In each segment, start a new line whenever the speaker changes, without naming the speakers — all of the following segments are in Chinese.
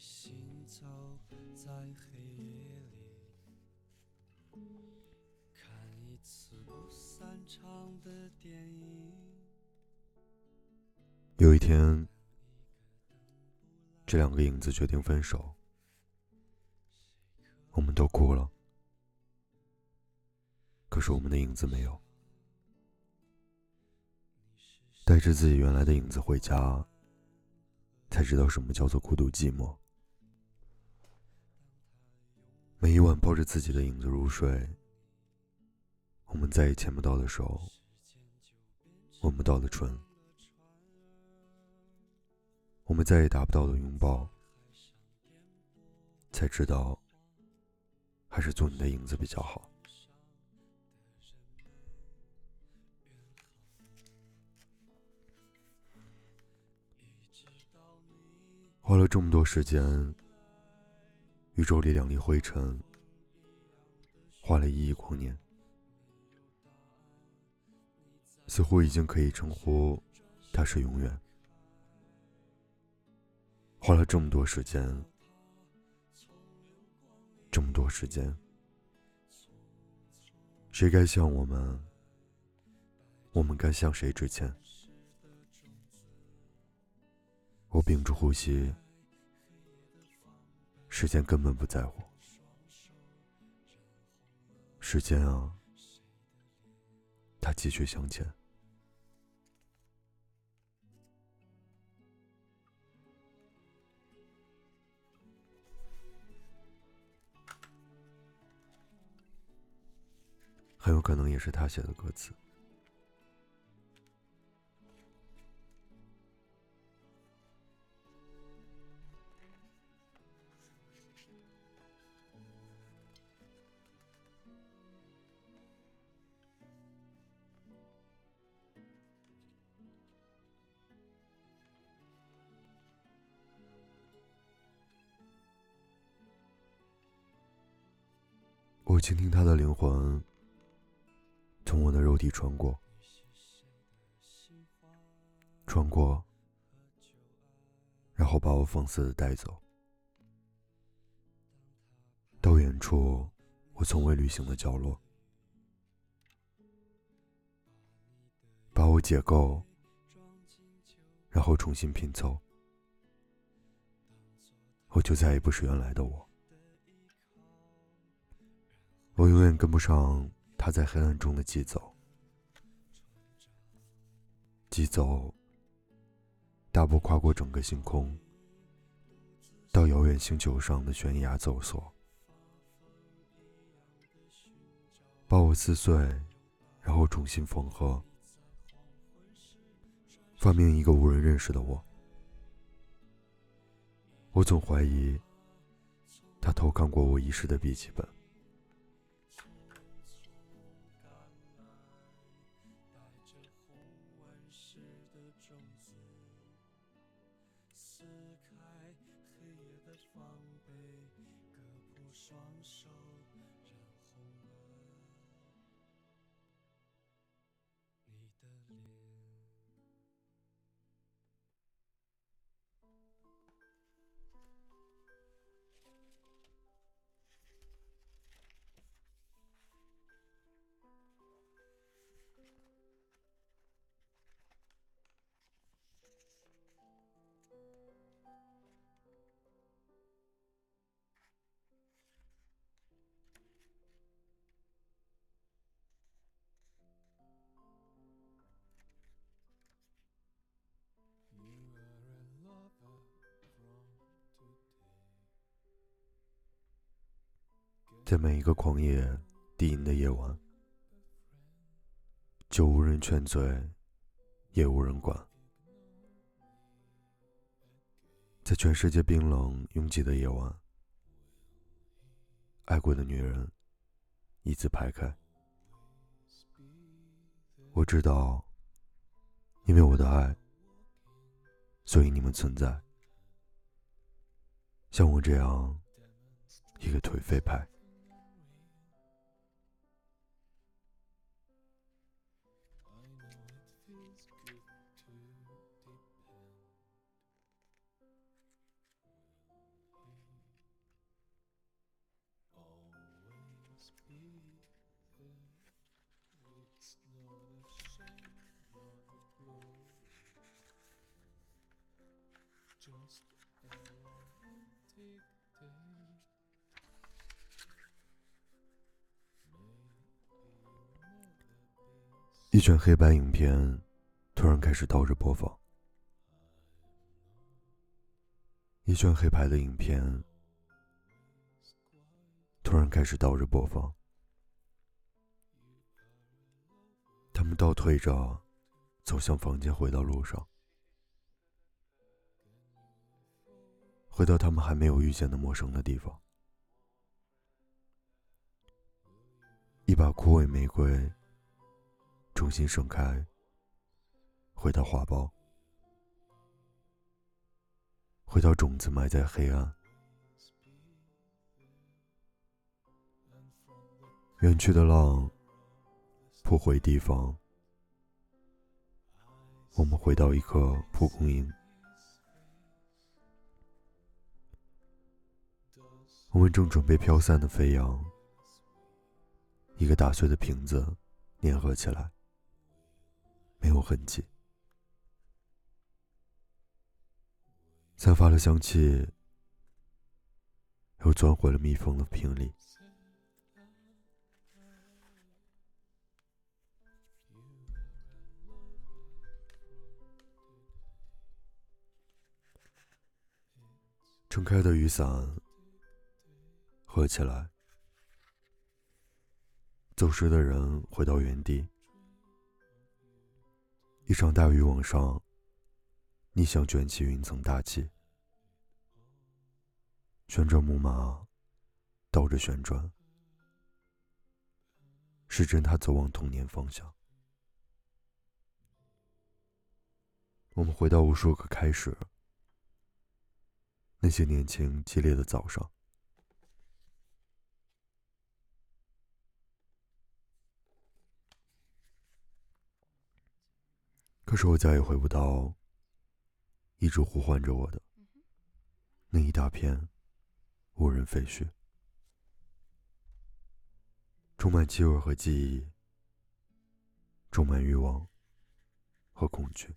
行走在黑夜里，看一次不散场的电影。
有一天，这两个影子决定分手，我们都哭了，可是我们的影子没有。带着自己原来的影子回家，才知道什么叫做孤独寂寞。每一晚抱着自己的影子入睡，我们再也牵不到的手，吻不到的唇，我们再也达不到的拥抱，才知道，还是做你的影子比较好。花了这么多时间，宇宙里两粒灰尘，花了一亿光年，似乎已经可以称呼它是永远。花了这么多时间，这么多时间，谁该向我们？我们该向谁致歉？我屏住呼吸，时间根本不在乎。时间啊，它继续向前。很有可能也是他写的歌词。倾听他的灵魂从我的肉体穿过，穿过，然后把我放肆的带走，到远处我从未旅行的角落，把我解构，然后重新拼凑，我就再也不是原来的我。我永远跟不上他在黑暗中的疾走，疾走，大步跨过整个星空，到遥远星球上的悬崖走索，把我撕碎，然后重新缝合，发明一个无人认识的我。我总怀疑，他偷看过我遗失的笔记本。在每一个狂野低吟的夜晚，就无人劝醉，也无人管。在全世界冰冷拥挤的夜晚，爱过的女人一字排开。我知道，因为我的爱，所以你们存在。像我这样一个颓废派。一卷黑白影片突然开始倒着播放。一卷黑白的影片突然开始倒着播放。他们倒退着走向房间，回到路上，回到他们还没有遇见的陌生的地方。一把枯萎玫瑰重新盛开，回到花苞，回到种子埋在黑暗，远去的浪。不回地方，我们回到一颗蒲公英。我们正准备飘散的飞扬，一个打碎的瓶子粘合起来，没有痕迹，散发了香气，又钻回了密封的瓶里。撑开的雨伞合起来，走失的人回到原地。一场大雨往上，逆向卷起云层大气，旋转木马倒着旋转，时针它走往童年方向。我们回到无数个开始。那些年轻激烈的早上，可是我再也回不到一直呼唤着我的那一大片无人废墟，充满气味和记忆，充满欲望和恐惧。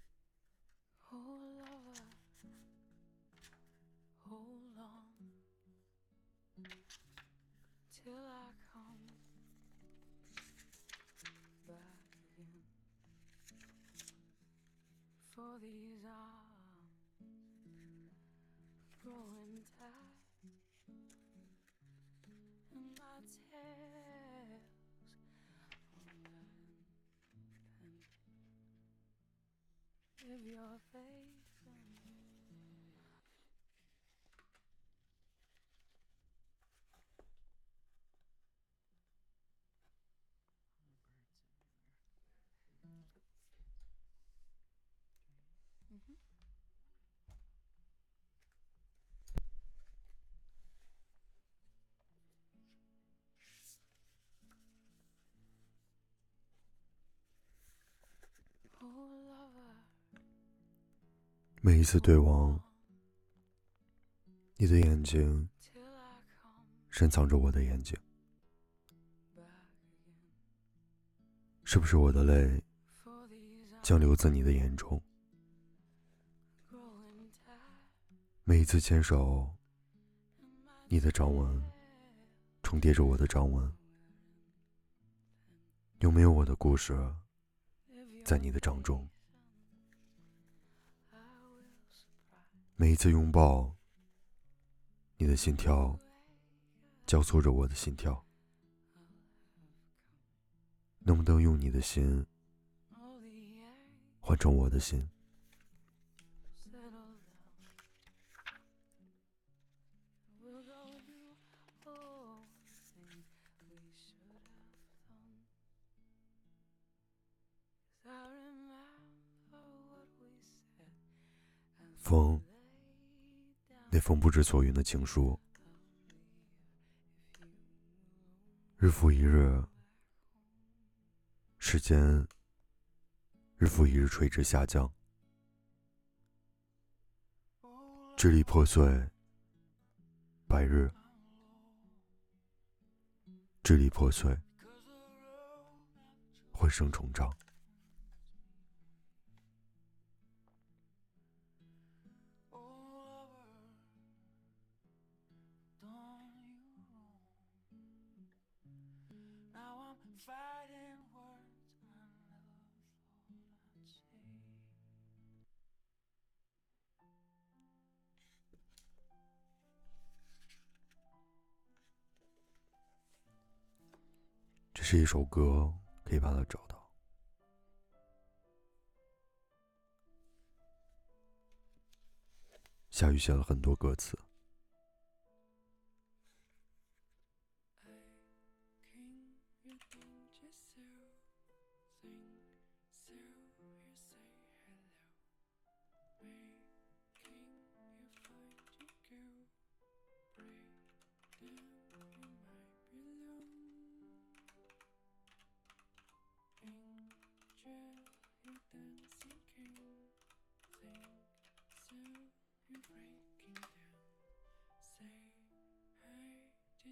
of your face Mm-hmm. 每一次对望，你的眼睛深藏着我的眼睛，是不是我的泪将流自你的眼中？每一次牵手，你的掌纹重叠着我的掌纹，有没有我的故事在你的掌中？每一次拥抱，你的心跳交错着我的心跳，能不能用你的心换成我的心？风，那封不知所云的情书，日复一日，时间日复一日垂直下降，支离破碎，白日，支离破碎，混生重长。这一首歌，可以把它找到。夏雨写了很多歌词。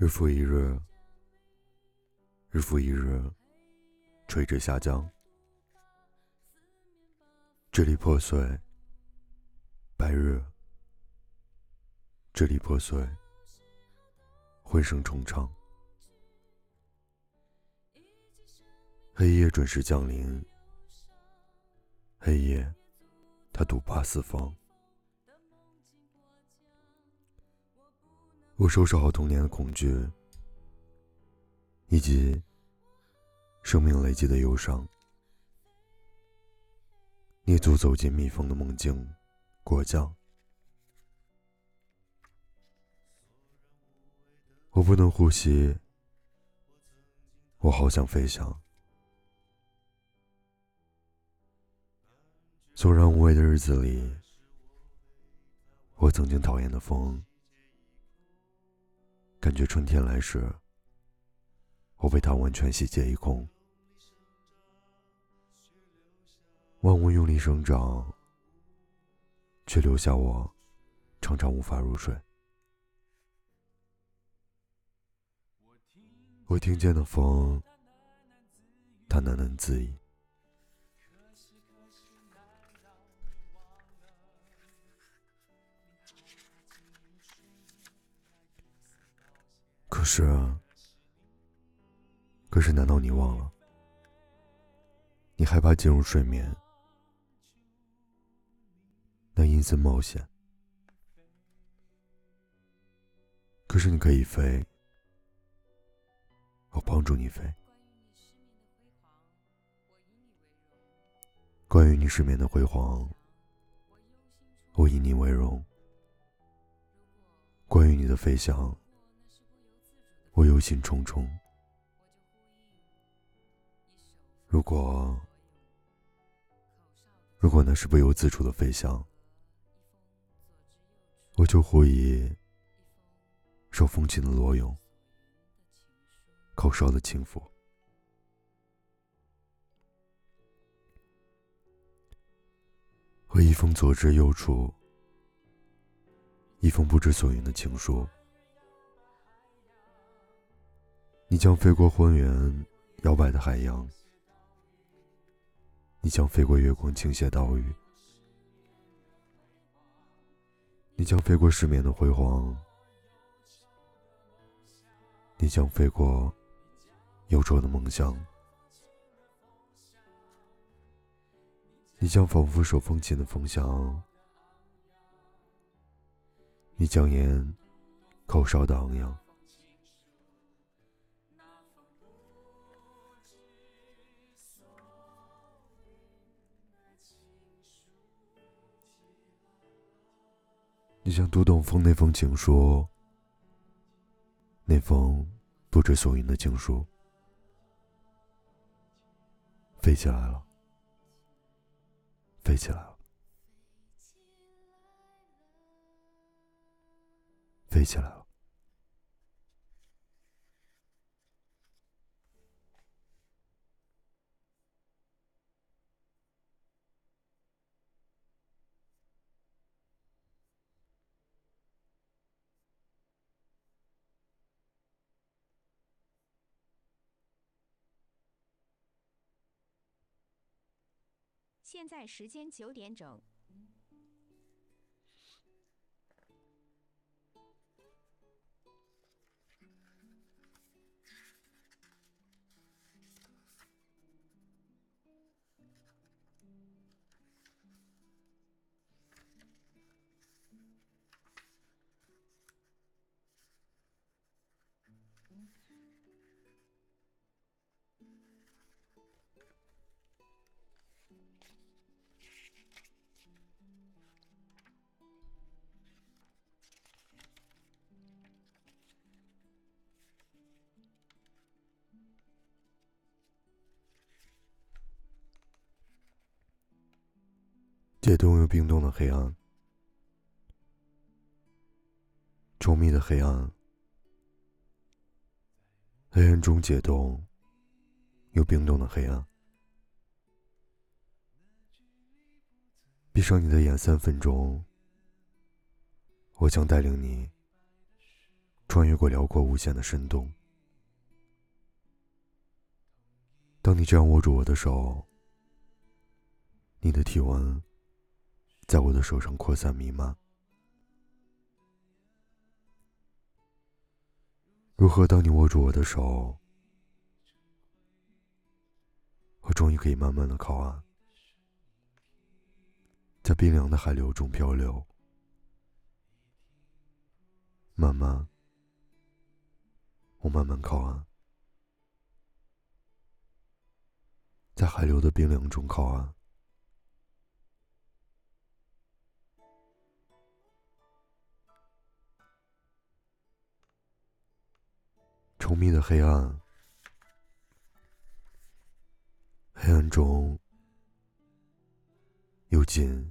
日复一日，日复一日，垂直下降。支离破碎，白日，支离破碎，混声重唱。黑夜准时降临，黑夜，它独霸四方。我收拾好童年的恐惧，以及生命累积的忧伤，蹑足走进密封的梦境，果酱。我不能呼吸，我好想飞翔。索然无味的日子里，我曾经讨厌的风，感觉春天来时，我被它完全洗劫一空。万物用力生长，却留下我常常无法入睡。我听见的风，它喃喃自语。可是，可是，难道你忘了？你害怕进入睡眠，那阴森冒险。可是你可以飞，我帮助你飞。关于你失眠的辉煌，我以你为荣。关于你的飞翔。我忧心忡忡。如果，如果那是不由自主的飞翔，我就呼以受风情的裸泳，口哨的轻抚，和一封左至右处，一封不知所云的情书。你将飞过浑圆摇摆的海洋，你将飞过月光倾斜岛屿，你将飞过失眠的辉煌，你将飞过忧愁的梦想，你将仿佛手风琴的风向，你将沿口哨的昂扬。你像读懂风那封情书，那封不知所云的情书，飞起来了，飞起来了，飞起来了。
现在时间九点整。
解冻又冰冻的黑暗，稠密的黑暗，黑暗中解冻又冰冻的黑暗。闭上你的眼，三分钟，我将带领你穿越过辽阔无限的深洞。当你这样握住我的手，你的体温。在我的手上扩散弥漫。如何？当你握住我的手，我终于可以慢慢的靠岸，在冰凉的海流中漂流。慢慢，我慢慢靠岸，在海流的冰凉中靠岸。稠密的黑暗，黑暗中又近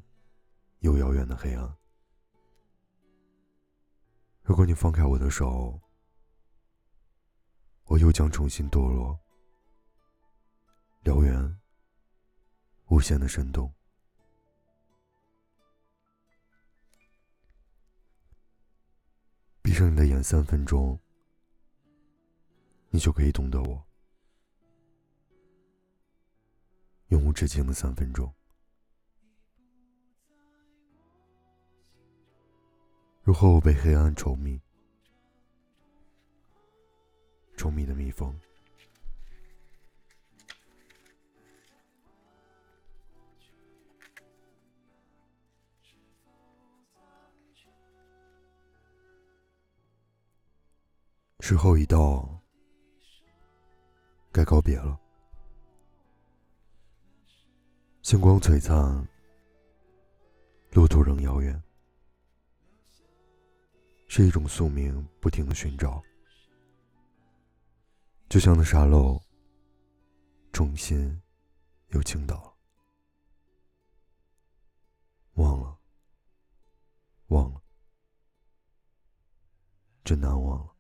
又遥远的黑暗。如果你放开我的手，我又将重新堕落辽远无限的深洞。闭上你的眼，三分钟。你就可以懂得我，永无止境的三分钟。如何我被黑暗稠密、稠密的蜜蜂？时候已到。该告别了。星光璀璨，路途仍遥远，是一种宿命，不停的寻找。就像那沙漏，重新又倾倒了。忘了，忘了，真难忘了。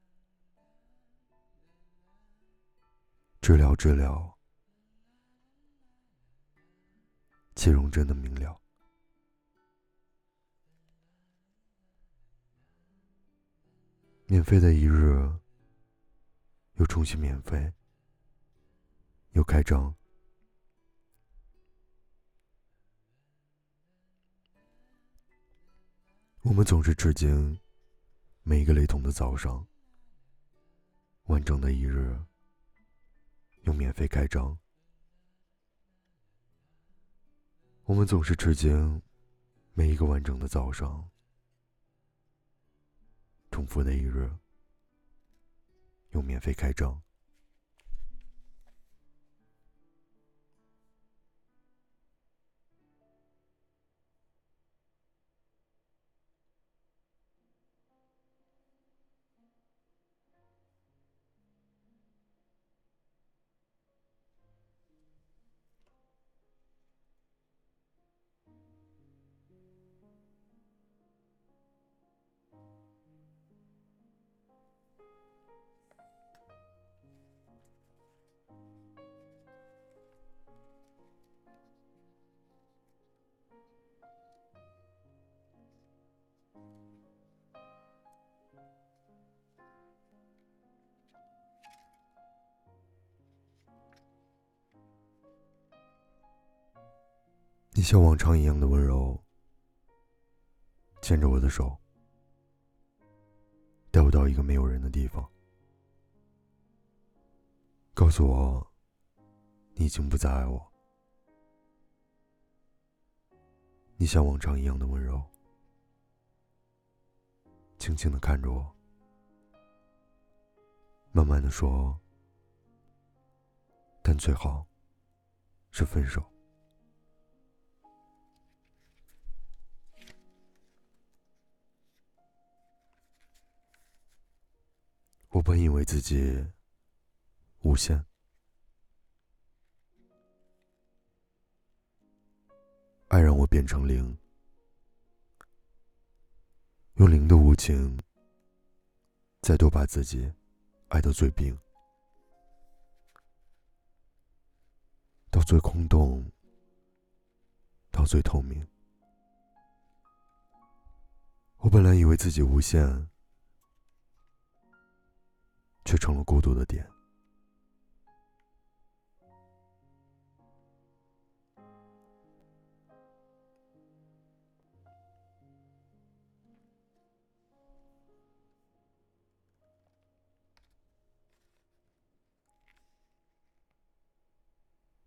治疗，治疗，其容真的明了。免费的一日，又重新免费，又开张。我们总是致敬每一个雷同的早上，完整的一日。用免费开张，我们总是吃惊每一个完整的早上，重复的一日，用免费开张。像往常一样的温柔，牵着我的手，带我到一个没有人的地方，告诉我你已经不再爱我。你像往常一样的温柔，轻轻的看着我，慢慢的说，但最好是分手。我本以为自己无限，爱让我变成零，用零的无情，再度把自己爱到最冰，到最空洞，到最透明。我本来以为自己无限。却成了孤独的点。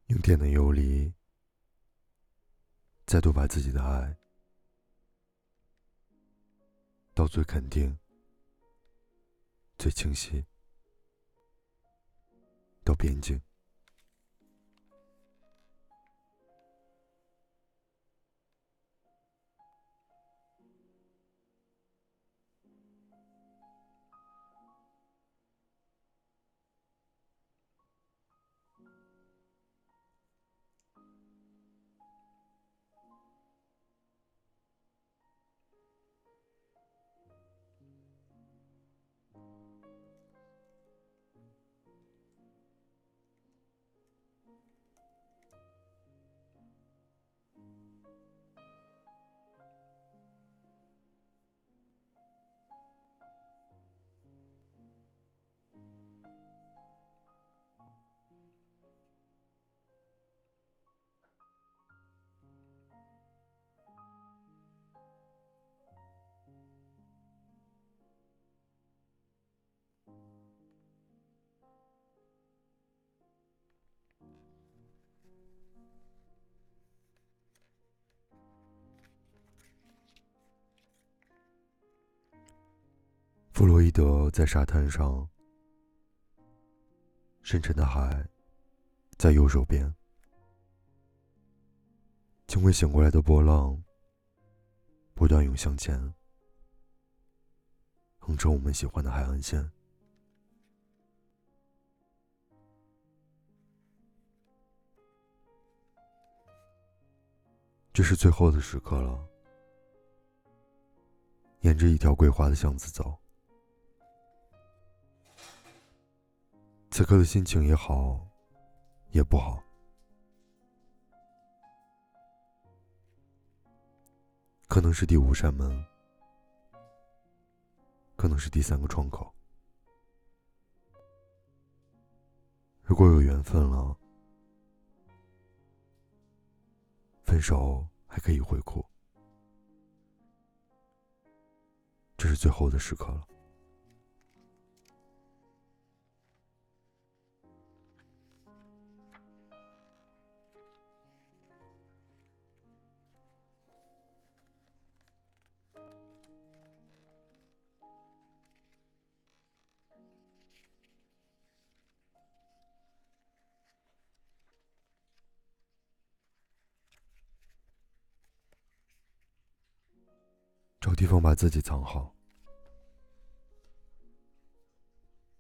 用点的游离，再度把自己的爱到最肯定、最清晰。到边境。弗洛伊德在沙滩上，深沉的海在右手边，轻微醒过来的波浪不断涌向前，横着我们喜欢的海岸线。这是最后的时刻了，沿着一条桂花的巷子走。此刻的心情也好，也不好。可能是第五扇门，可能是第三个窗口。如果有缘分了，分手还可以回哭。这是最后的时刻了。地方把自己藏好，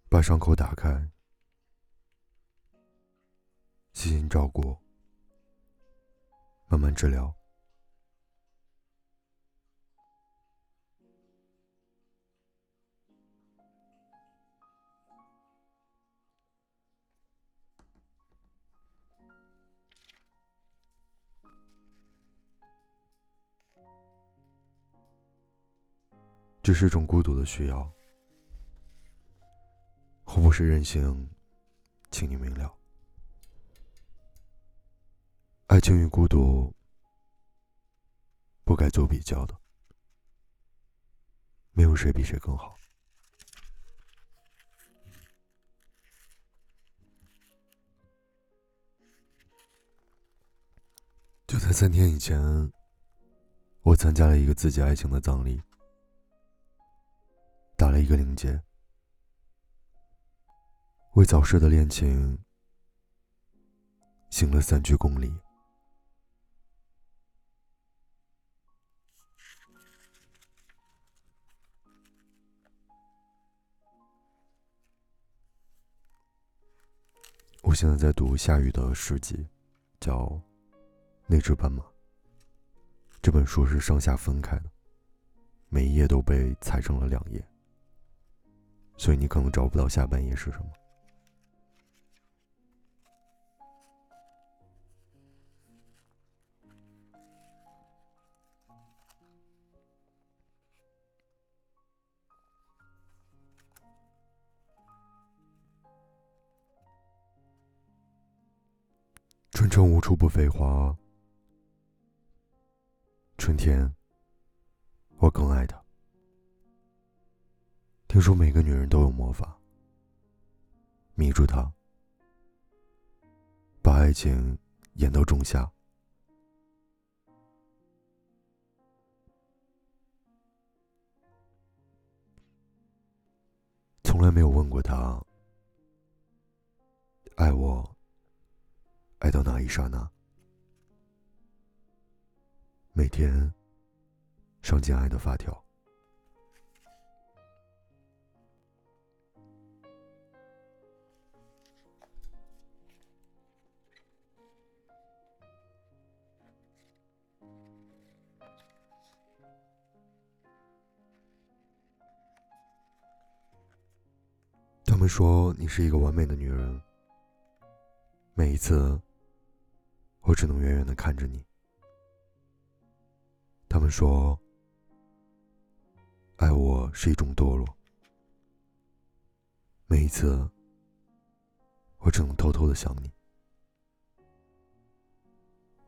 把伤口打开，细心照顾，慢慢治疗。这是一种孤独的需要，我不是任性，请你明了。爱情与孤独不该做比较的。没有谁比谁更好。就在三天以前，我参加了一个自己爱情的葬礼，打了一个领结，为早逝的恋情行了三鞠躬礼。我现在在读夏雨的诗集，叫《那只斑马》。这本书是上下分开的，每一页都被裁成了两页，所以你可能找不到下半夜是什么。春城无处不飞花，春天，我更爱他。听说每个女人都有魔法，迷住他，把爱情演到仲夏。从来没有问过他，爱我。爱到哪一刹那，每天上紧爱的发条。他们说你是一个完美的女人，每一次。我只能远远的看着你。他们说，爱我是一种堕落。每一次，我只能偷偷的想你。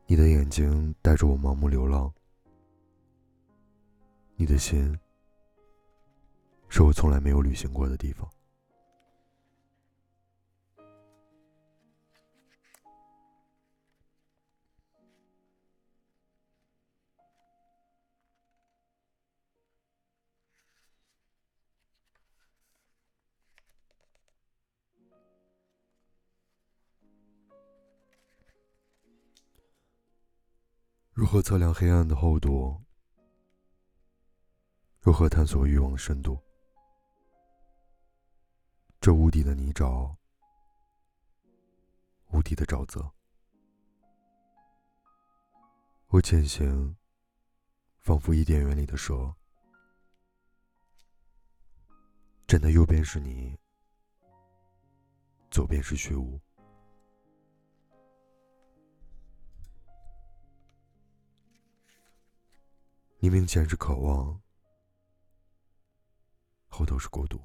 你的眼睛带着我盲目流浪，你的心是我从来没有旅行过的地方。如何测量黑暗的厚度？如何探索欲望的深度？这无底的泥沼，无底的沼泽。我前行，仿佛伊甸园里的蛇。站的右边是你，左边是虚无。明明前是渴望，后头是孤独。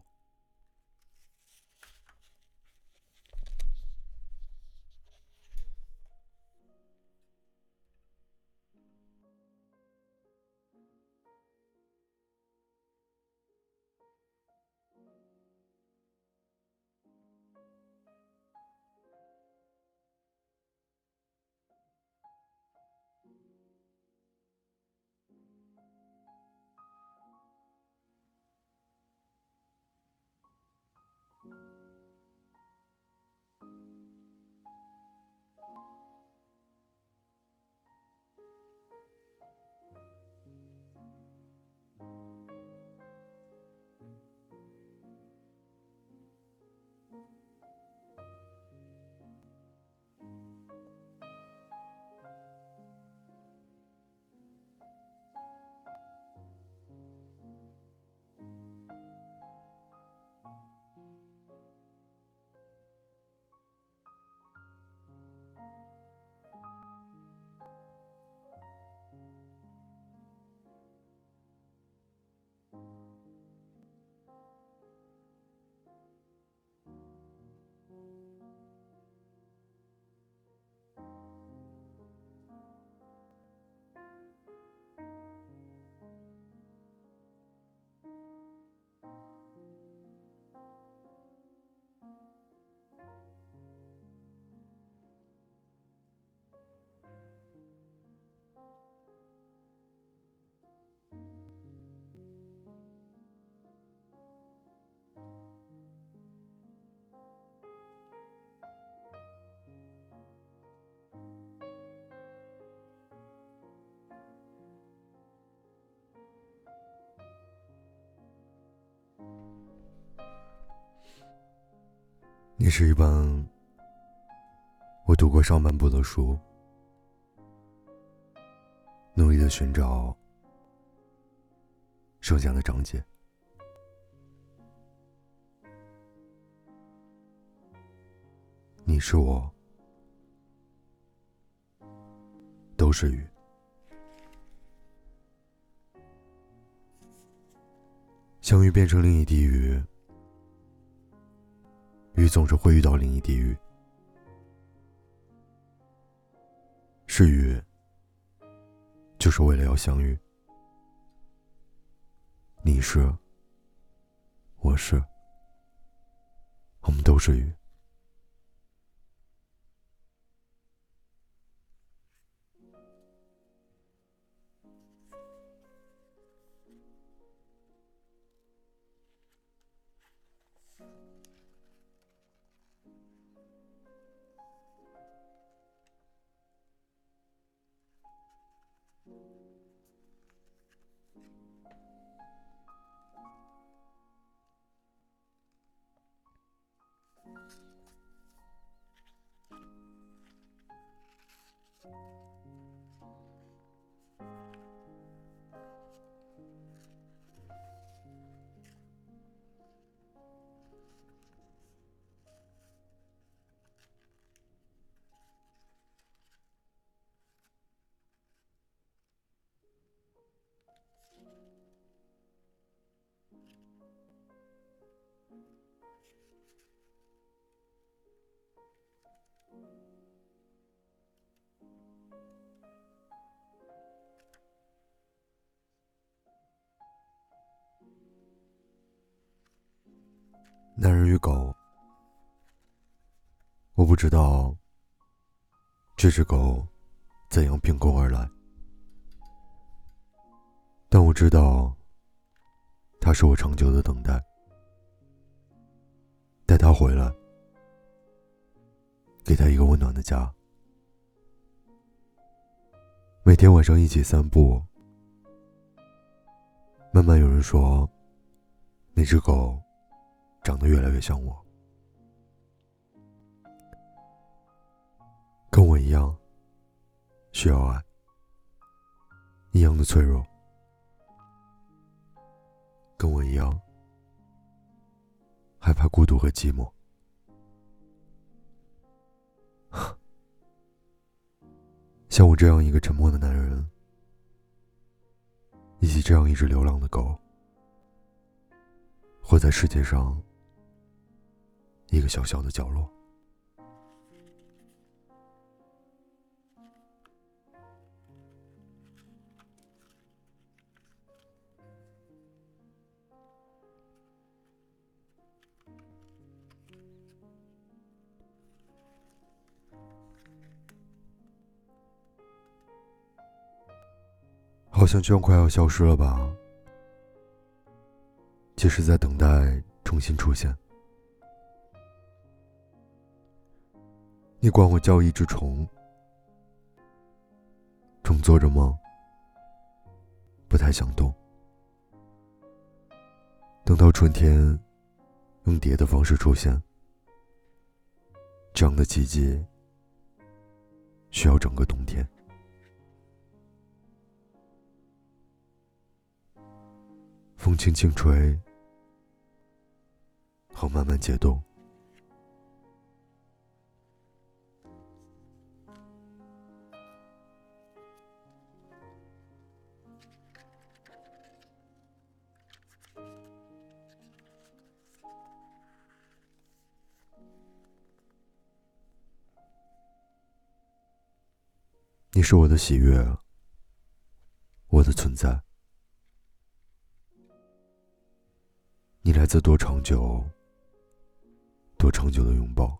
你是一本我读过上半部的书，努力的寻找剩下的章节。你是我，都是雨。相遇变成另一滴雨，雨总是会遇到另一滴雨。是雨，就是为了要相遇。你是，我是，我们都是雨。男人与狗，我不知道这只狗怎样凭空而来，但我知道它是我长久的等待。带它回来，给它一个温暖的家。每天晚上一起散步，慢慢有人说，那只狗。长得越来越像我，跟我一样需要爱，一样的脆弱，跟我一样害怕孤独和寂寞。像我这样一个沉默的男人，以及这样一只流浪的狗，活在世界上。一个小小的角落，好像就快要消失了吧？即使，在等待重新出现。你管我叫一只虫，正做着梦，不太想动。等到春天，用蝶的方式出现，这样的奇迹需要整个冬天。风轻轻吹，好慢慢解冻。你是我的喜悦，我的存在。你来自多长久、多长久的拥抱，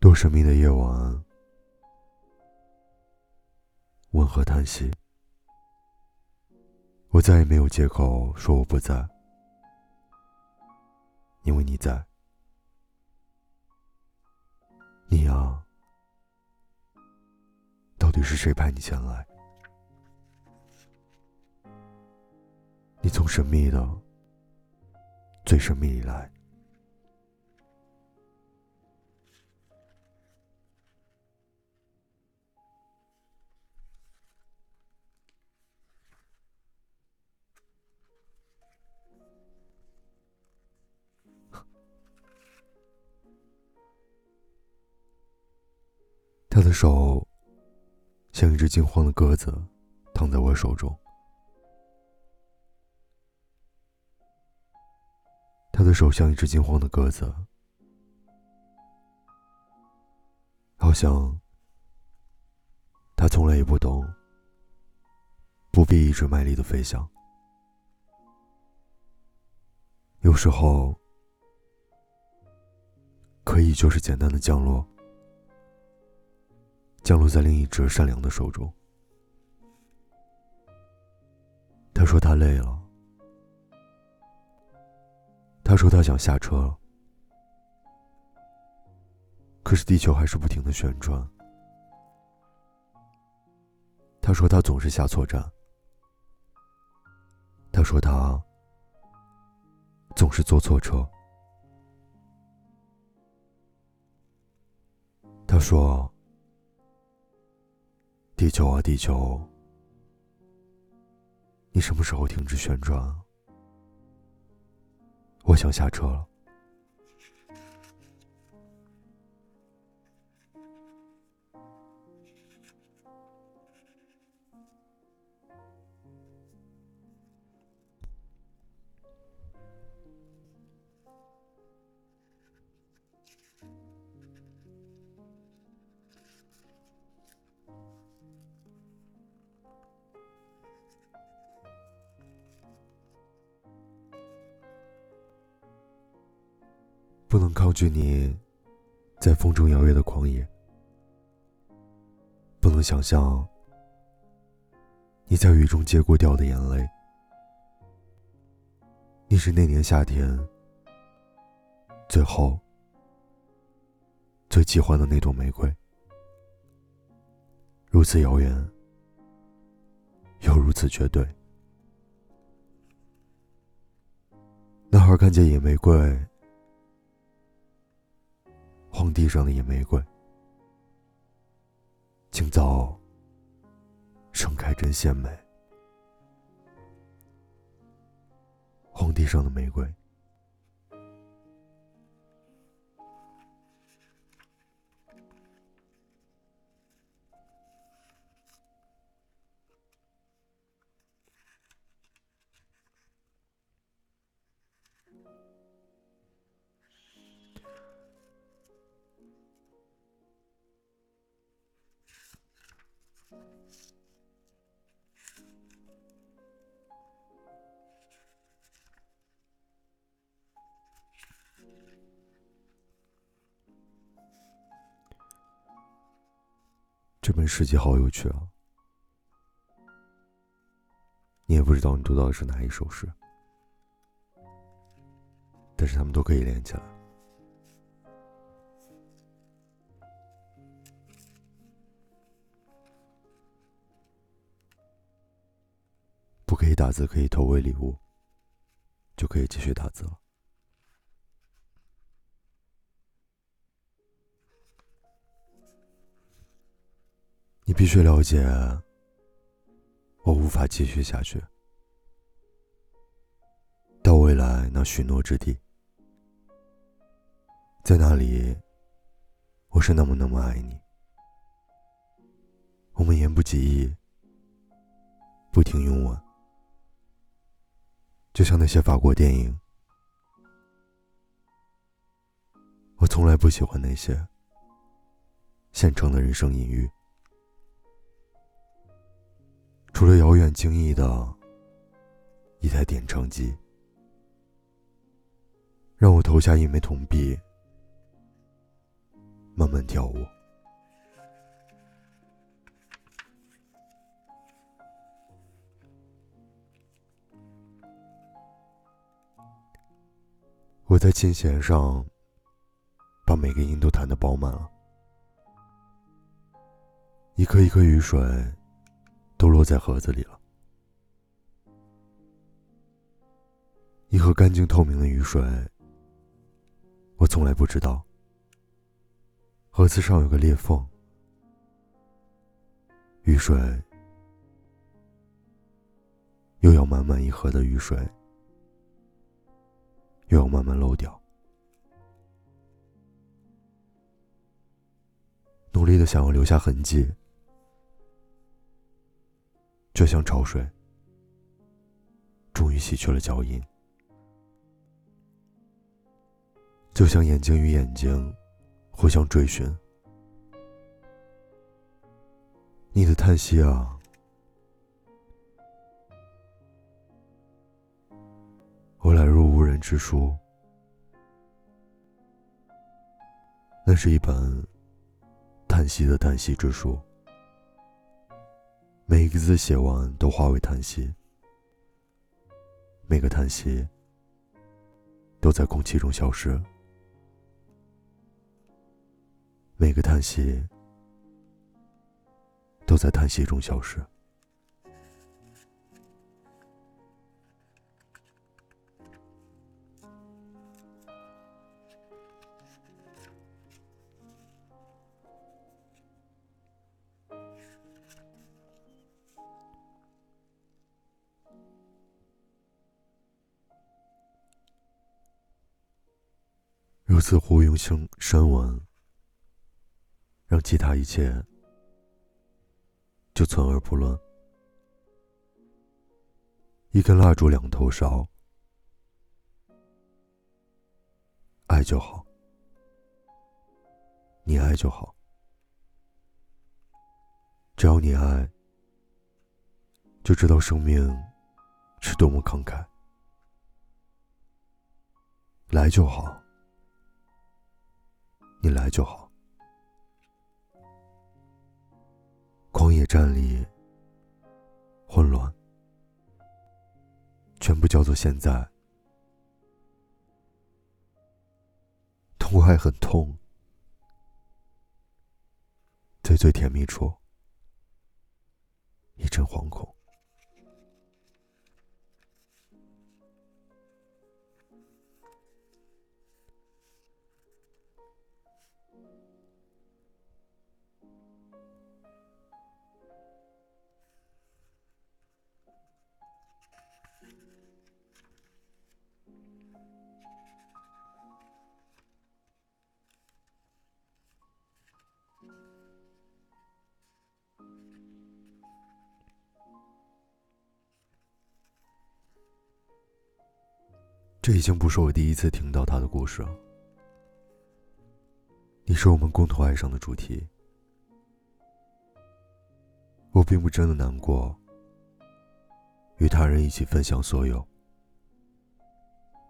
多神秘的夜晚，温和叹息。我再也没有借口说我不在，因为你在。你呀，到底是谁派你前来？你从神秘的、最神秘以来。的手像一只惊慌的鸽子，躺在我手中。他的手像一只惊慌的鸽子，好像他从来也不懂不必一直卖力的飞翔。有时候，可以就是简单的降落。降落在另一只善良的手中。他说他累了。他说他想下车。可是地球还是不停的旋转。他说他总是下错站。他说他总是坐错车。他说。地球啊，地球，你什么时候停止旋转？我想下车了。不能抗拒你在风中摇曳的狂野，不能想象你在雨中接过掉的眼泪。你是那年夏天最后最喜欢的那朵玫瑰，如此遥远，又如此绝对。男孩看见野玫瑰。荒地上的野玫瑰，清早盛开真鲜美。荒地上的玫瑰。世界好有趣啊！你也不知道你读到的是哪一首诗，但是他们都可以连起来。不可以打字，可以投喂礼物，就可以继续打字了。你必须了解，我无法继续下去。到未来那许诺之地，在那里，我是那么那么爱你。我们言不及义，不停拥吻，就像那些法国电影。我从来不喜欢那些现成的人生隐喻。除了遥远惊异的一台点唱机，让我投下一枚铜币，慢慢跳舞。我在琴弦上把每个音都弹得饱满了，一颗一颗雨水。都落在盒子里了。一盒干净透明的雨水，我从来不知道。盒子上有个裂缝，雨水又要满满一盒的雨水，又要慢慢漏掉。努力的想要留下痕迹，就像潮水，终于洗去了脚印。就像眼睛与眼睛互相追寻，你的叹息啊，我揽入无人之书。那是一本叹息的叹息之书，每一个字写完都化为叹息，每个叹息都在空气中消失。每个叹息都在叹息中消失。如此呼应性深文。让其他一切就存而不乱。一根蜡烛两头烧，爱就好，你爱就好，只要你爱，就知道生命是多么慷慨。来就好，你来就好。荒野站里，混乱，全部叫做现在。痛爱很痛，最最甜蜜处，一阵惶恐。这已经不是我第一次听到他的故事。你是我们共同爱上的主题。我并不真的难过，与他人一起分享所有。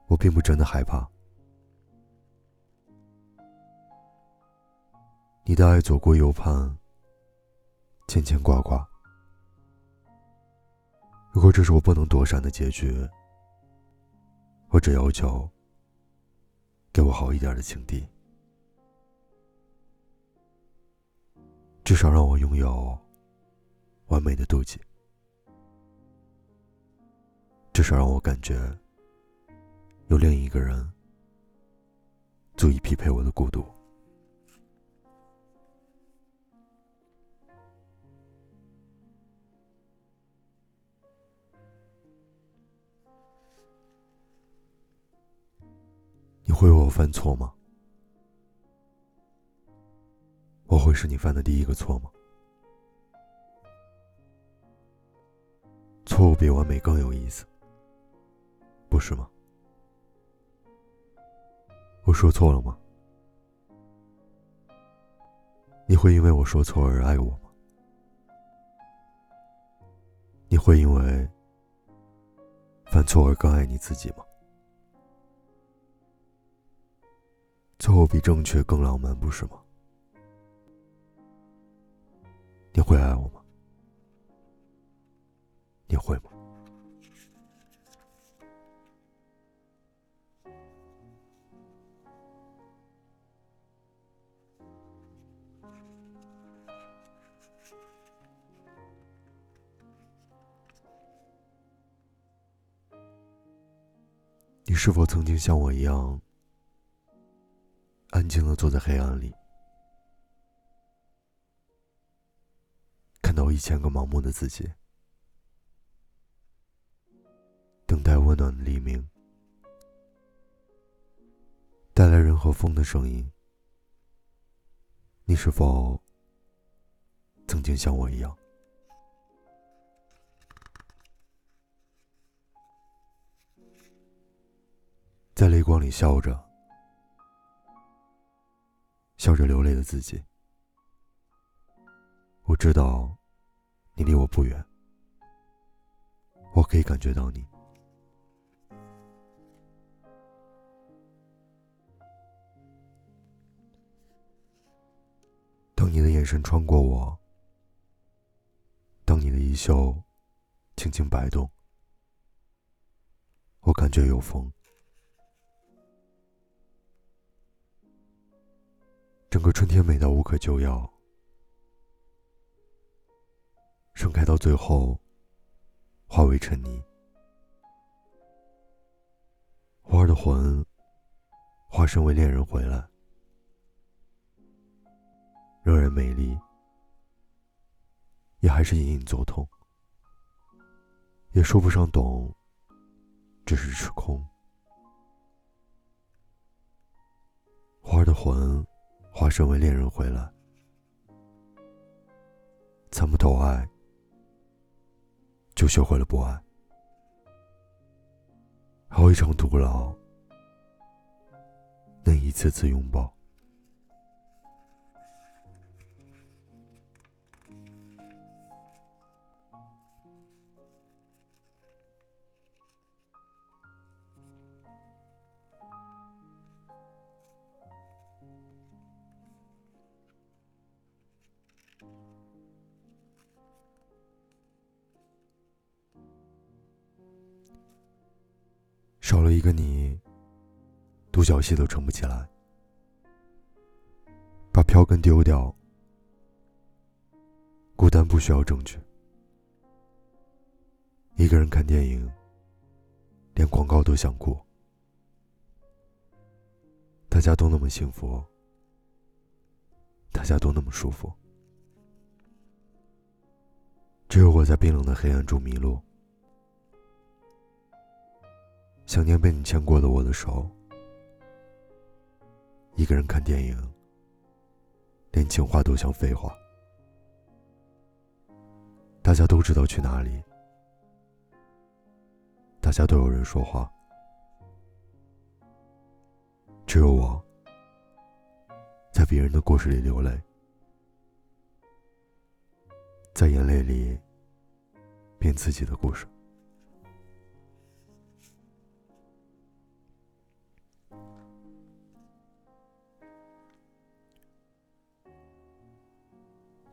我并不真的害怕，你的爱左顾右盼，牵牵挂挂。如果这是我不能躲闪的结局。我只要求，给我好一点的情敌，至少让我拥有完美的妒忌，至少让我感觉有另一个人足以匹配我的孤独。会为我犯错吗？我会是你犯的第一个错吗？错误比完美更有意思，不是吗？我说错了吗？你会因为我说错而爱我吗？你会因为犯错而更爱你自己吗？错误比正确更浪漫，不是吗？你会爱我吗？你会吗？你是否曾经像我一样，安静的坐在黑暗里，看到一千个盲目的自己，等待温暖的黎明，带来人和风的声音？你是否曾经像我一样？在泪光里笑着，笑着流泪的自己。我知道，你离我不远，我可以感觉到你。当你的眼神穿过我，当你的衣袖轻轻摆动，我感觉有风。整个春天美到无可救药，盛开到最后化为尘泥。花儿的魂化身为恋人回来，仍然美丽，也还是隐隐作痛，也说不上懂，只是痴空。花儿的魂。化身为恋人回来，参不透爱，就学会了不爱。好一场徒劳，那一次次拥抱。少了一个你，独角戏都撑不起来。把票根丢掉，孤单不需要证据。一个人看电影，连广告都想过。大家都那么幸福，大家都那么舒服，只有我在冰冷的黑暗中迷路。想念被你牵过的我的手，一个人看电影，连情话都像废话。大家都知道去哪里，大家都有人说话，只有我在别人的故事里流泪，在眼泪里编自己的故事。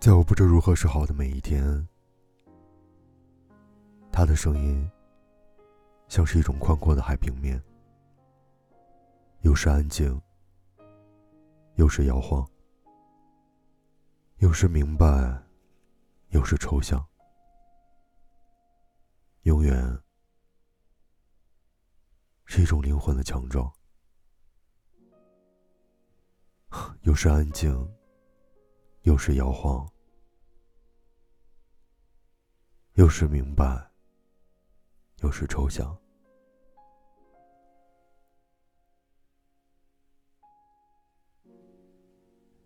在我不知如何是好的每一天，他的声音像是一种宽阔的海平面，有时安静，有时摇晃，有时明白，有时抽象，永远是一种灵魂的强壮，有时安静，有时摇晃。又是明白，又是抽象；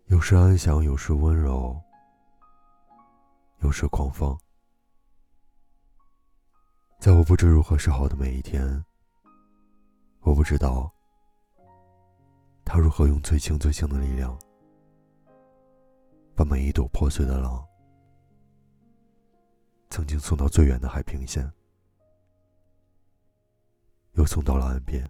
有时安详，有时温柔；有时狂放。在我不知如何是好的每一天，我不知道他如何用最轻最轻的力量，把每一朵破碎的浪。曾经送到最远的海平线，又送到了岸边。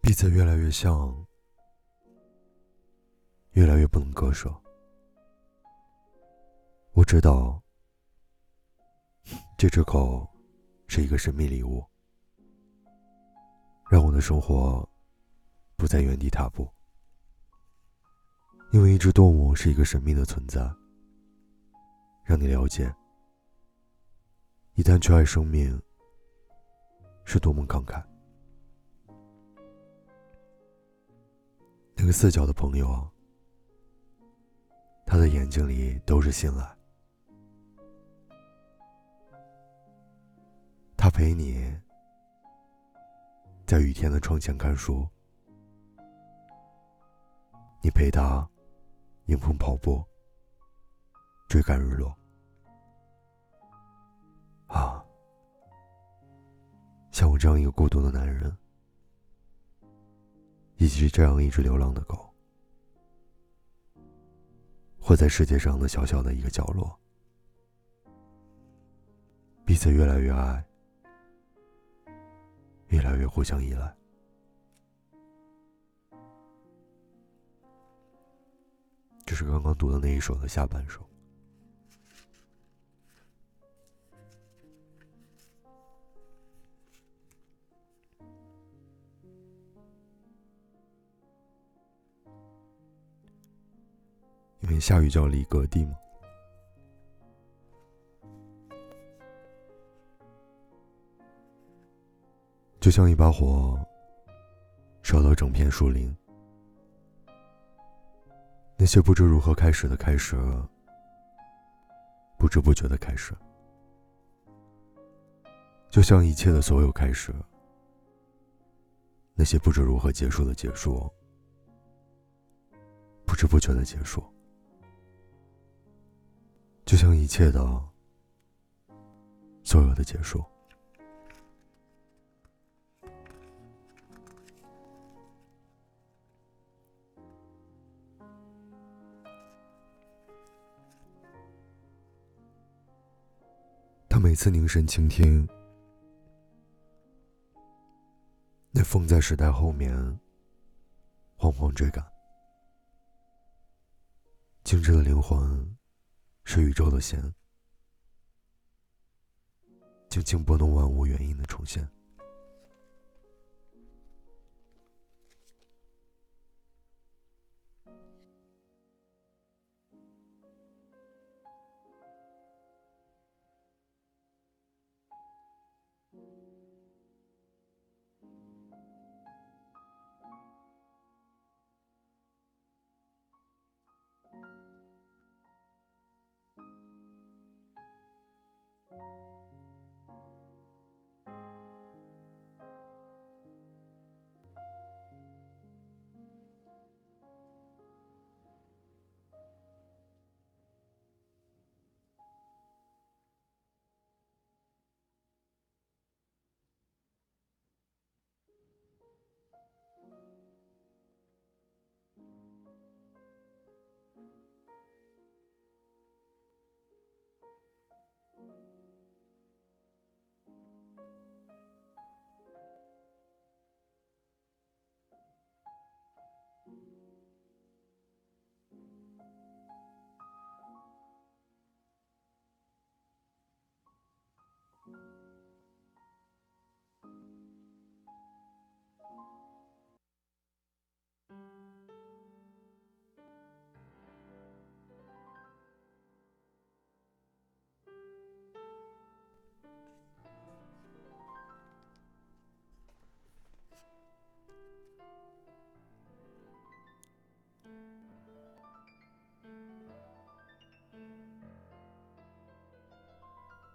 彼此越来越像，越来越不能割舍。我知道，这只狗是一个神秘礼物。让我的生活不再原地踏步。因为一只动物是一个神秘的存在，让你了解，一旦去爱生命，是多么慷慨。那个四角的朋友，他的眼睛里都是信赖。他陪你在雨天的窗前看书，你陪他迎风跑步，追赶日落。啊，像我这样一个孤独的男人。以及这样一只流浪的狗，活在世界上的小小的一个角落，彼此越来越爱，越来越互相依赖。这是刚刚读的那一首的下半首。因为下雨就要离隔地嘛，就像一把火烧了整片树林，那些不知如何开始的开始，不知不觉的开始，就像一切的所有开始，那些不知如何结束的结束，不知不觉的结束。就像一切的所有的结束，次凝神倾听，那风在时代后面惶惶追赶，精致的灵魂。是宇宙的弦，轻轻拨弄万物原因的重现。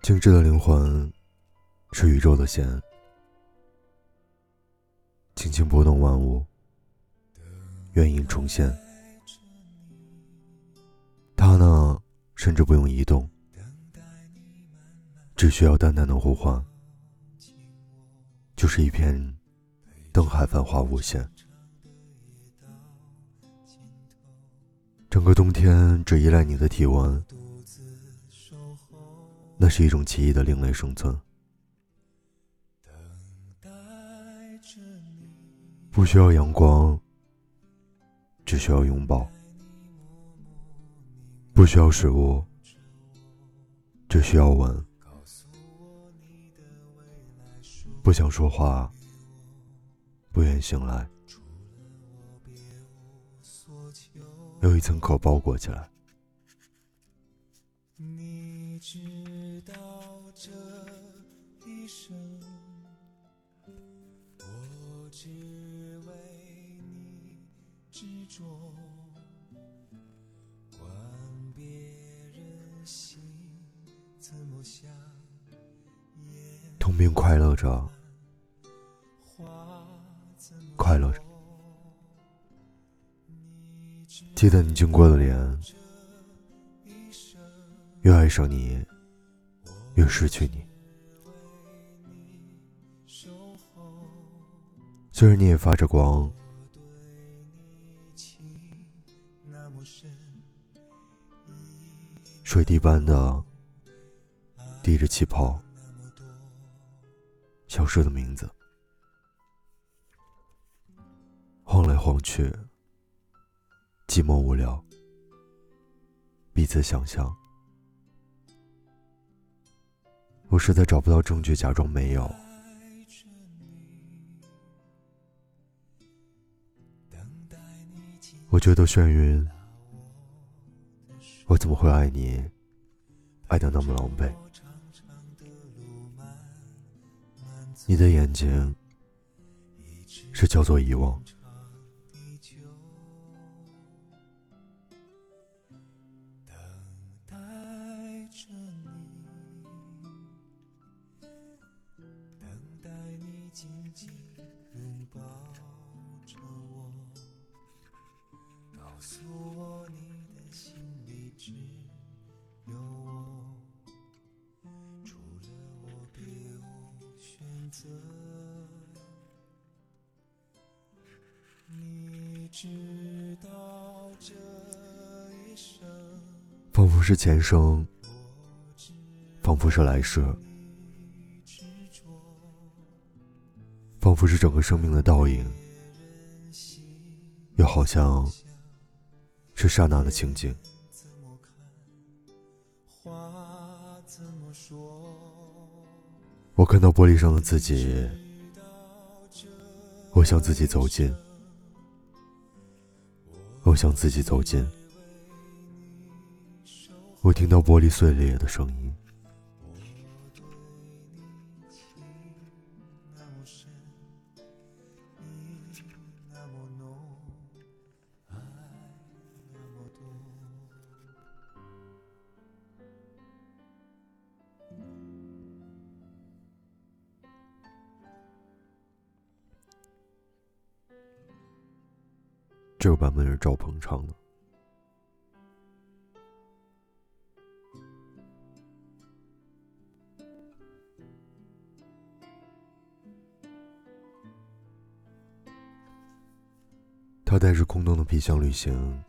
精致的灵魂，是宇宙的弦，轻轻拨动万物，原因重现。它呢，甚至不用移动，只需要淡淡的呼唤，就是一片灯海繁华无限。整个冬天只依赖你的体温。那是一种奇异的另类生存，不需要阳光，只需要拥抱；不需要食物，只需要吻。不想说话，不愿醒来，有一层壳包裹起来。
你知道这一生，我只为你执着，管别人心怎么想，
同并快乐着，快乐着。记得你经过的脸，越爱上你，越失去你。虽然你也发着光，水滴般的滴着气泡，消失的名字，晃来晃去。寂寞无聊，彼此想象。我实在找不到证据，假装没有。我觉得眩晕，我怎么会爱你，爱得那么狼狈？你的眼睛是叫做遗忘。是前生，仿佛是来世，仿佛是整个生命的倒影，又好像是刹那的情景。我看到玻璃上的自己，我向自己走近。我向自己走近，我听到玻璃碎裂的声音。这个版本是赵鹏唱的。带着空洞的皮箱旅行，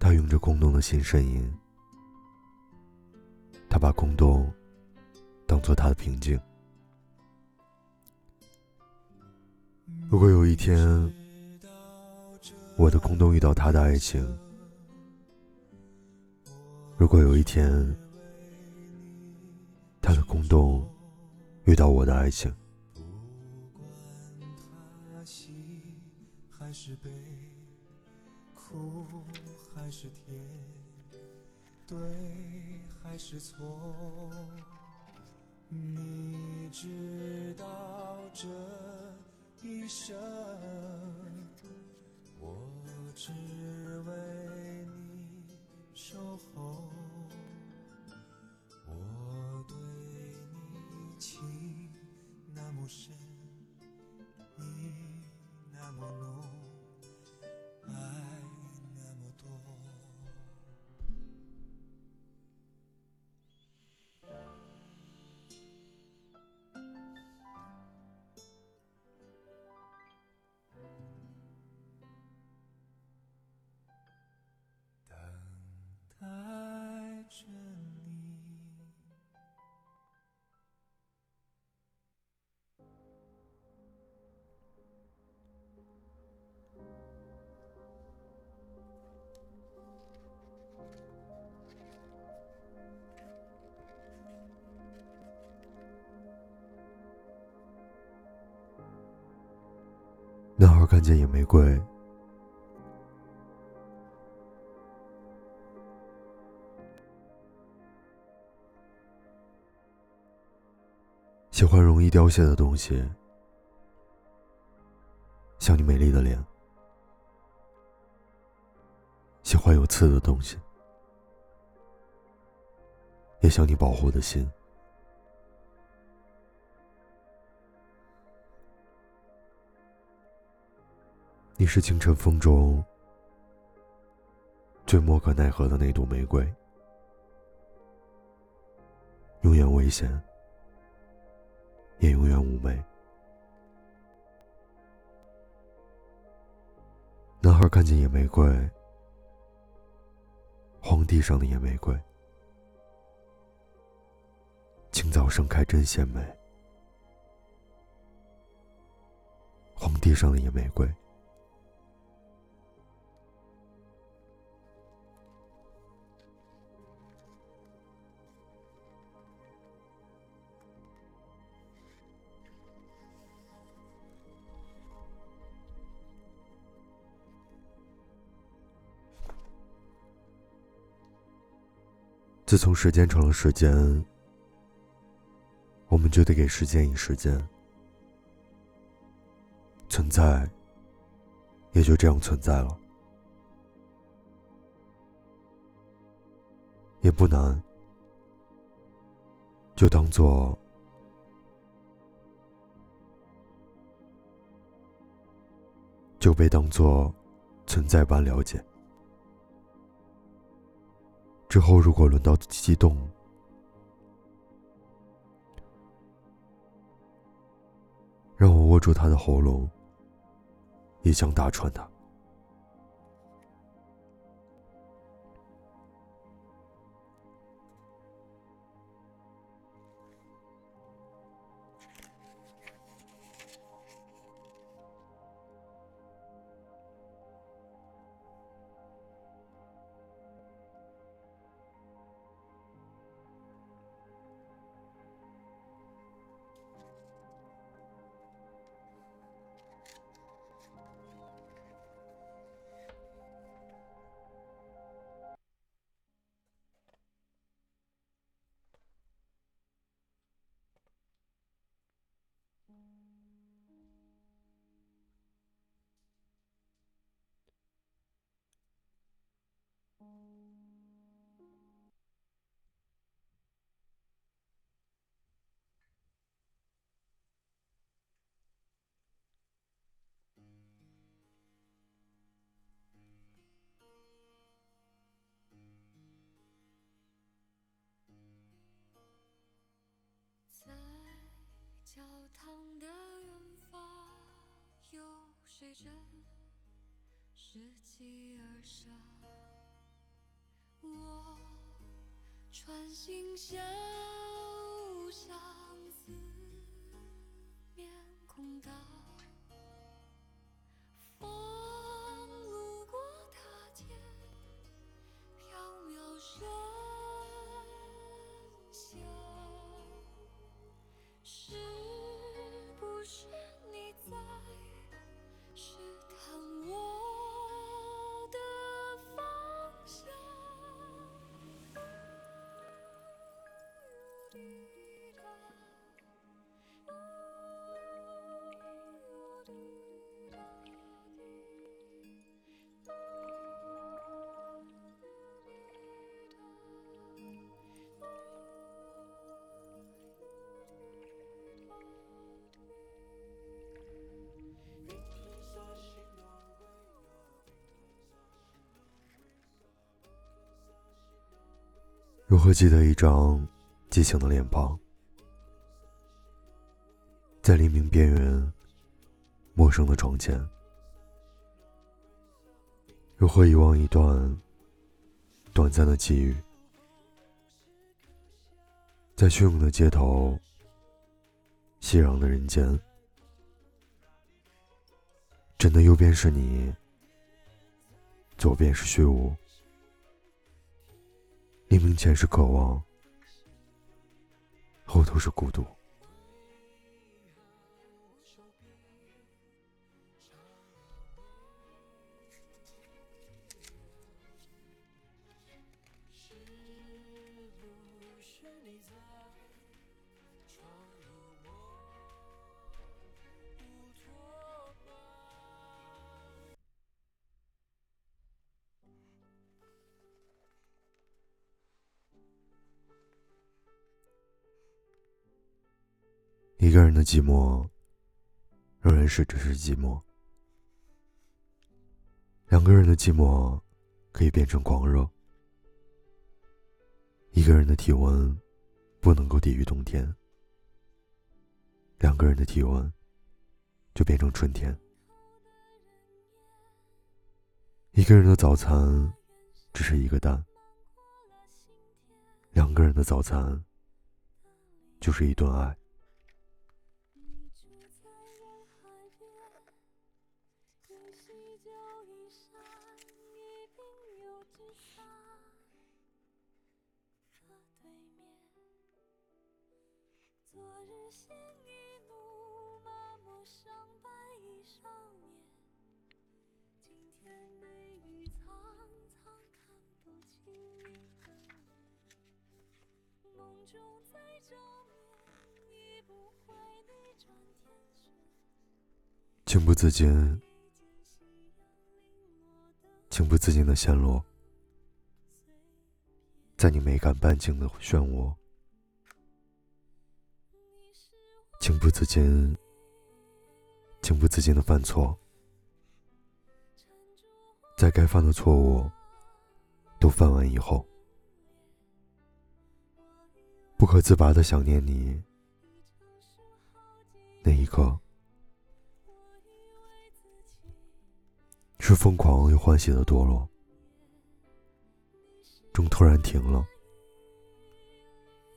他用着空洞的心呻吟，他把空洞当做他的平静。如果有一天，我的空洞遇到他的爱情。如果有一天，他的空洞遇到我的爱情，
还是悲，苦还是甜，对还是错，你知道这一生。我只为你守候，我对你情那么深，意那么浓，
看见野玫瑰喜欢容易凋谢的东西像你美丽的脸喜欢有刺的东西也想你保护的心。你是清晨风中最莫可奈何的那朵玫瑰，永远危险。也永远妩媚。男孩看见野玫瑰，荒地上的野玫瑰，清早盛开真鲜美。荒地上的野玫瑰。从时间成了时间，我们就得给时间以时间，存在也就这样存在了，也不难，就当做就被当做存在般了解。之后，如果轮到激动，让我握住他的喉咙，也想打穿他。
教堂的远方，有谁正拾起而上？我穿行小巷
如何记得一张激情的脸庞，在黎明边缘，陌生的床前？如何遗忘一段短暂的际遇，在汹涌的街头，熙攘的人间？真的右边是你，左边是虚无。黎明前是渴望，后头是孤独。一个人的寂寞，仍然是只是寂寞；两个人的寂寞，可以变成狂热。一个人的体温，不能够抵御冬天；两个人的体温，就变成春天。一个人的早餐，只是一个蛋；两个人的早餐，就是一顿爱。自禁，情不自禁的陷落，在你没敢半径的漩涡，情不自禁，情不自禁的犯错，在该犯的错误都犯完以后，不可自拔的想念你，那一刻。是疯狂又欢喜的堕落，钟突然停了，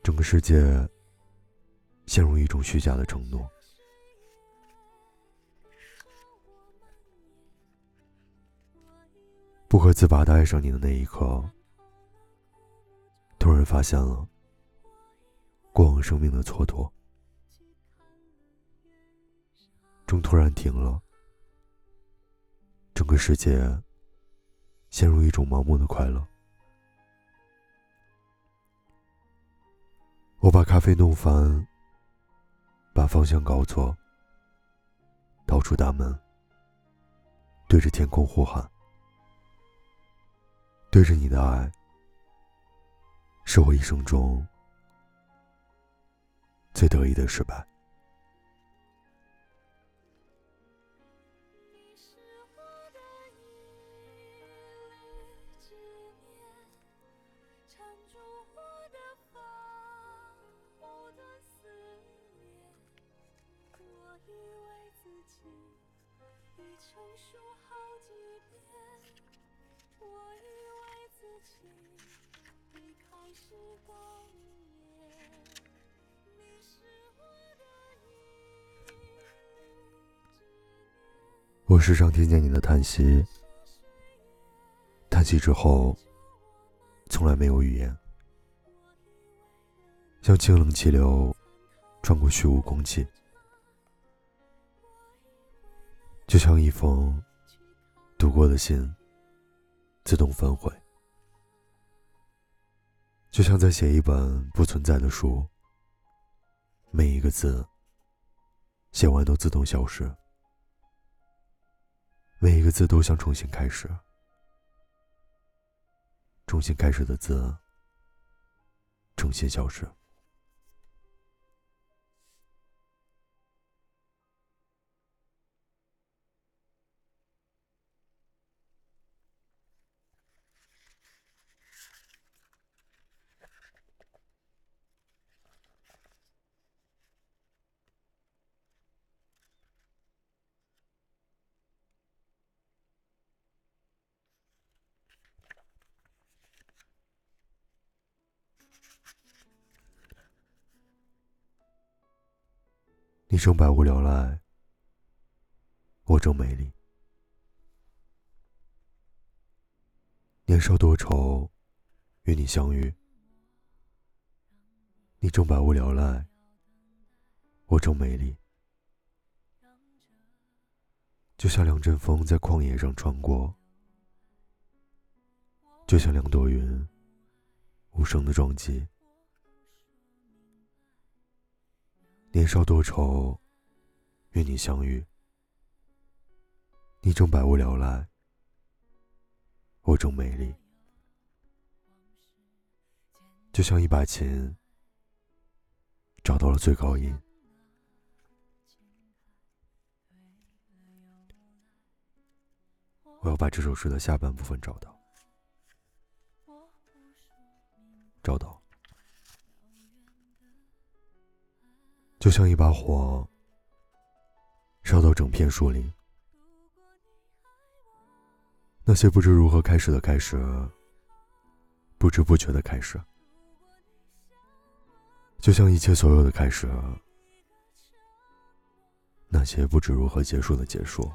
整个世界陷入一种虚假的承诺，不可自拔的爱上你的那一刻，突然发现了过往生命的蹉跎，钟突然停了。整个世界陷入一种盲目的快乐。我把咖啡弄翻，把方向搞错，逃出大门，对着天空呼喊，对着你的爱，是我一生中最得意的失败。我时常听见你的叹息，叹息之后，从来没有语言，像清冷气流穿过虚无空气。就像一封读过的信，自动反悔；就像在写一本不存在的书，每一个字写完都自动消失，每一个字都像重新开始，重新开始的字，重新消失。你正百无聊赖，我正美丽。年少多愁，与你相遇。你正百无聊赖，我正美丽。就像两阵风在旷野上穿过，就像两朵云无声的撞击。年少多愁与你相遇。你正百无聊赖我正美丽。就像一把琴找到了最高音。
我要把这首诗的下半部分找到找到。就像一把火，烧到整片树林。那些不知如何开始的开始，不知不觉的开始，就像一切所有的开始，那些不知如何结束的结束。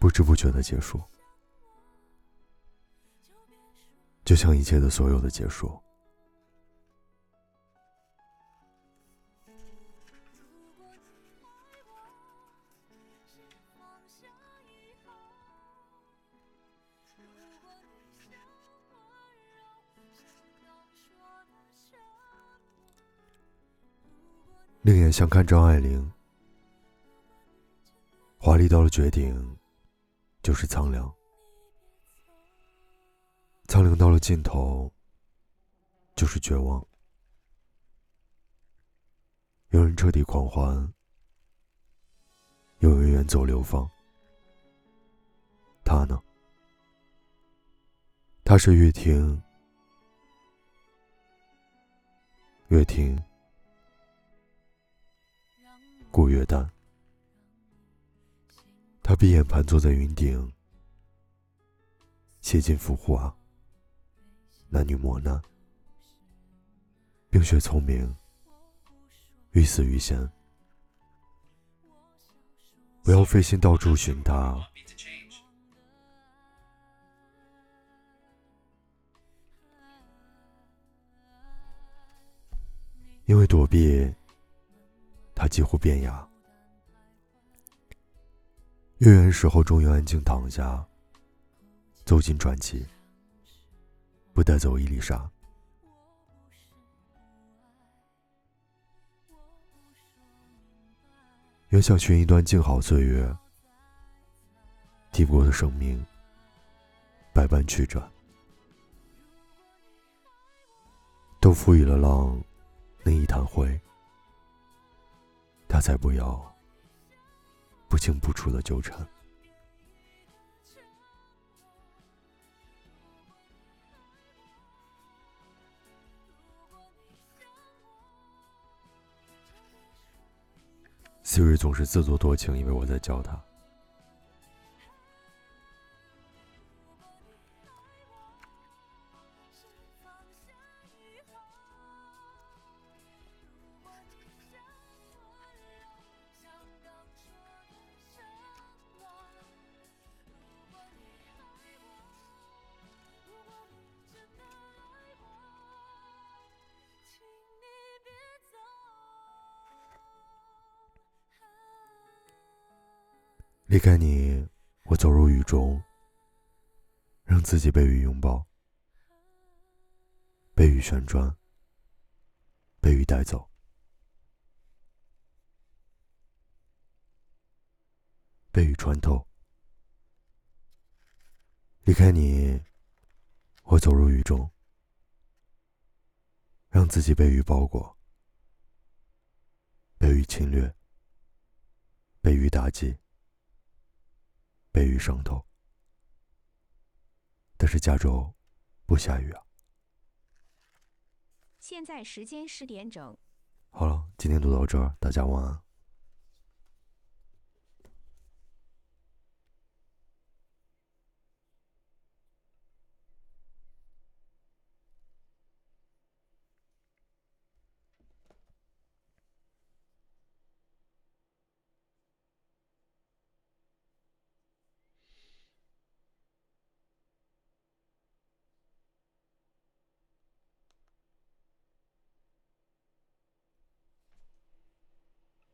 不知不觉的结束，就像一切的所有的结束。另眼相看张爱玲，华丽到了绝顶。就是苍凉，苍凉到了尽头，就是绝望。有人彻底狂欢，有人远走流放。他呢？他是越听越听，故越淡。他闭眼盘坐在云顶，写尽浮华，男女磨难，冰雪聪明，欲死欲仙。不要费心到处寻他，因为躲避，他几乎变哑。月圆时候，终于安静躺下，走进传奇，不带走伊丽莎。原想寻一段静好岁月，抵不过的生命，百般曲折，都赋予了浪那一滩灰，他才不要。不清不楚的纠缠。Siri 总是自作多情，以为我在教他。离开你，我走入雨中，让自己被雨拥抱，被雨旋转，被雨带走，被雨穿透。离开你，我走入雨中，让自己被雨包裹，被雨侵略，被雨打击。被雨伤透，但是加州不下雨啊。
现在时间十点整。
好了，今天读到这儿，大家晚安。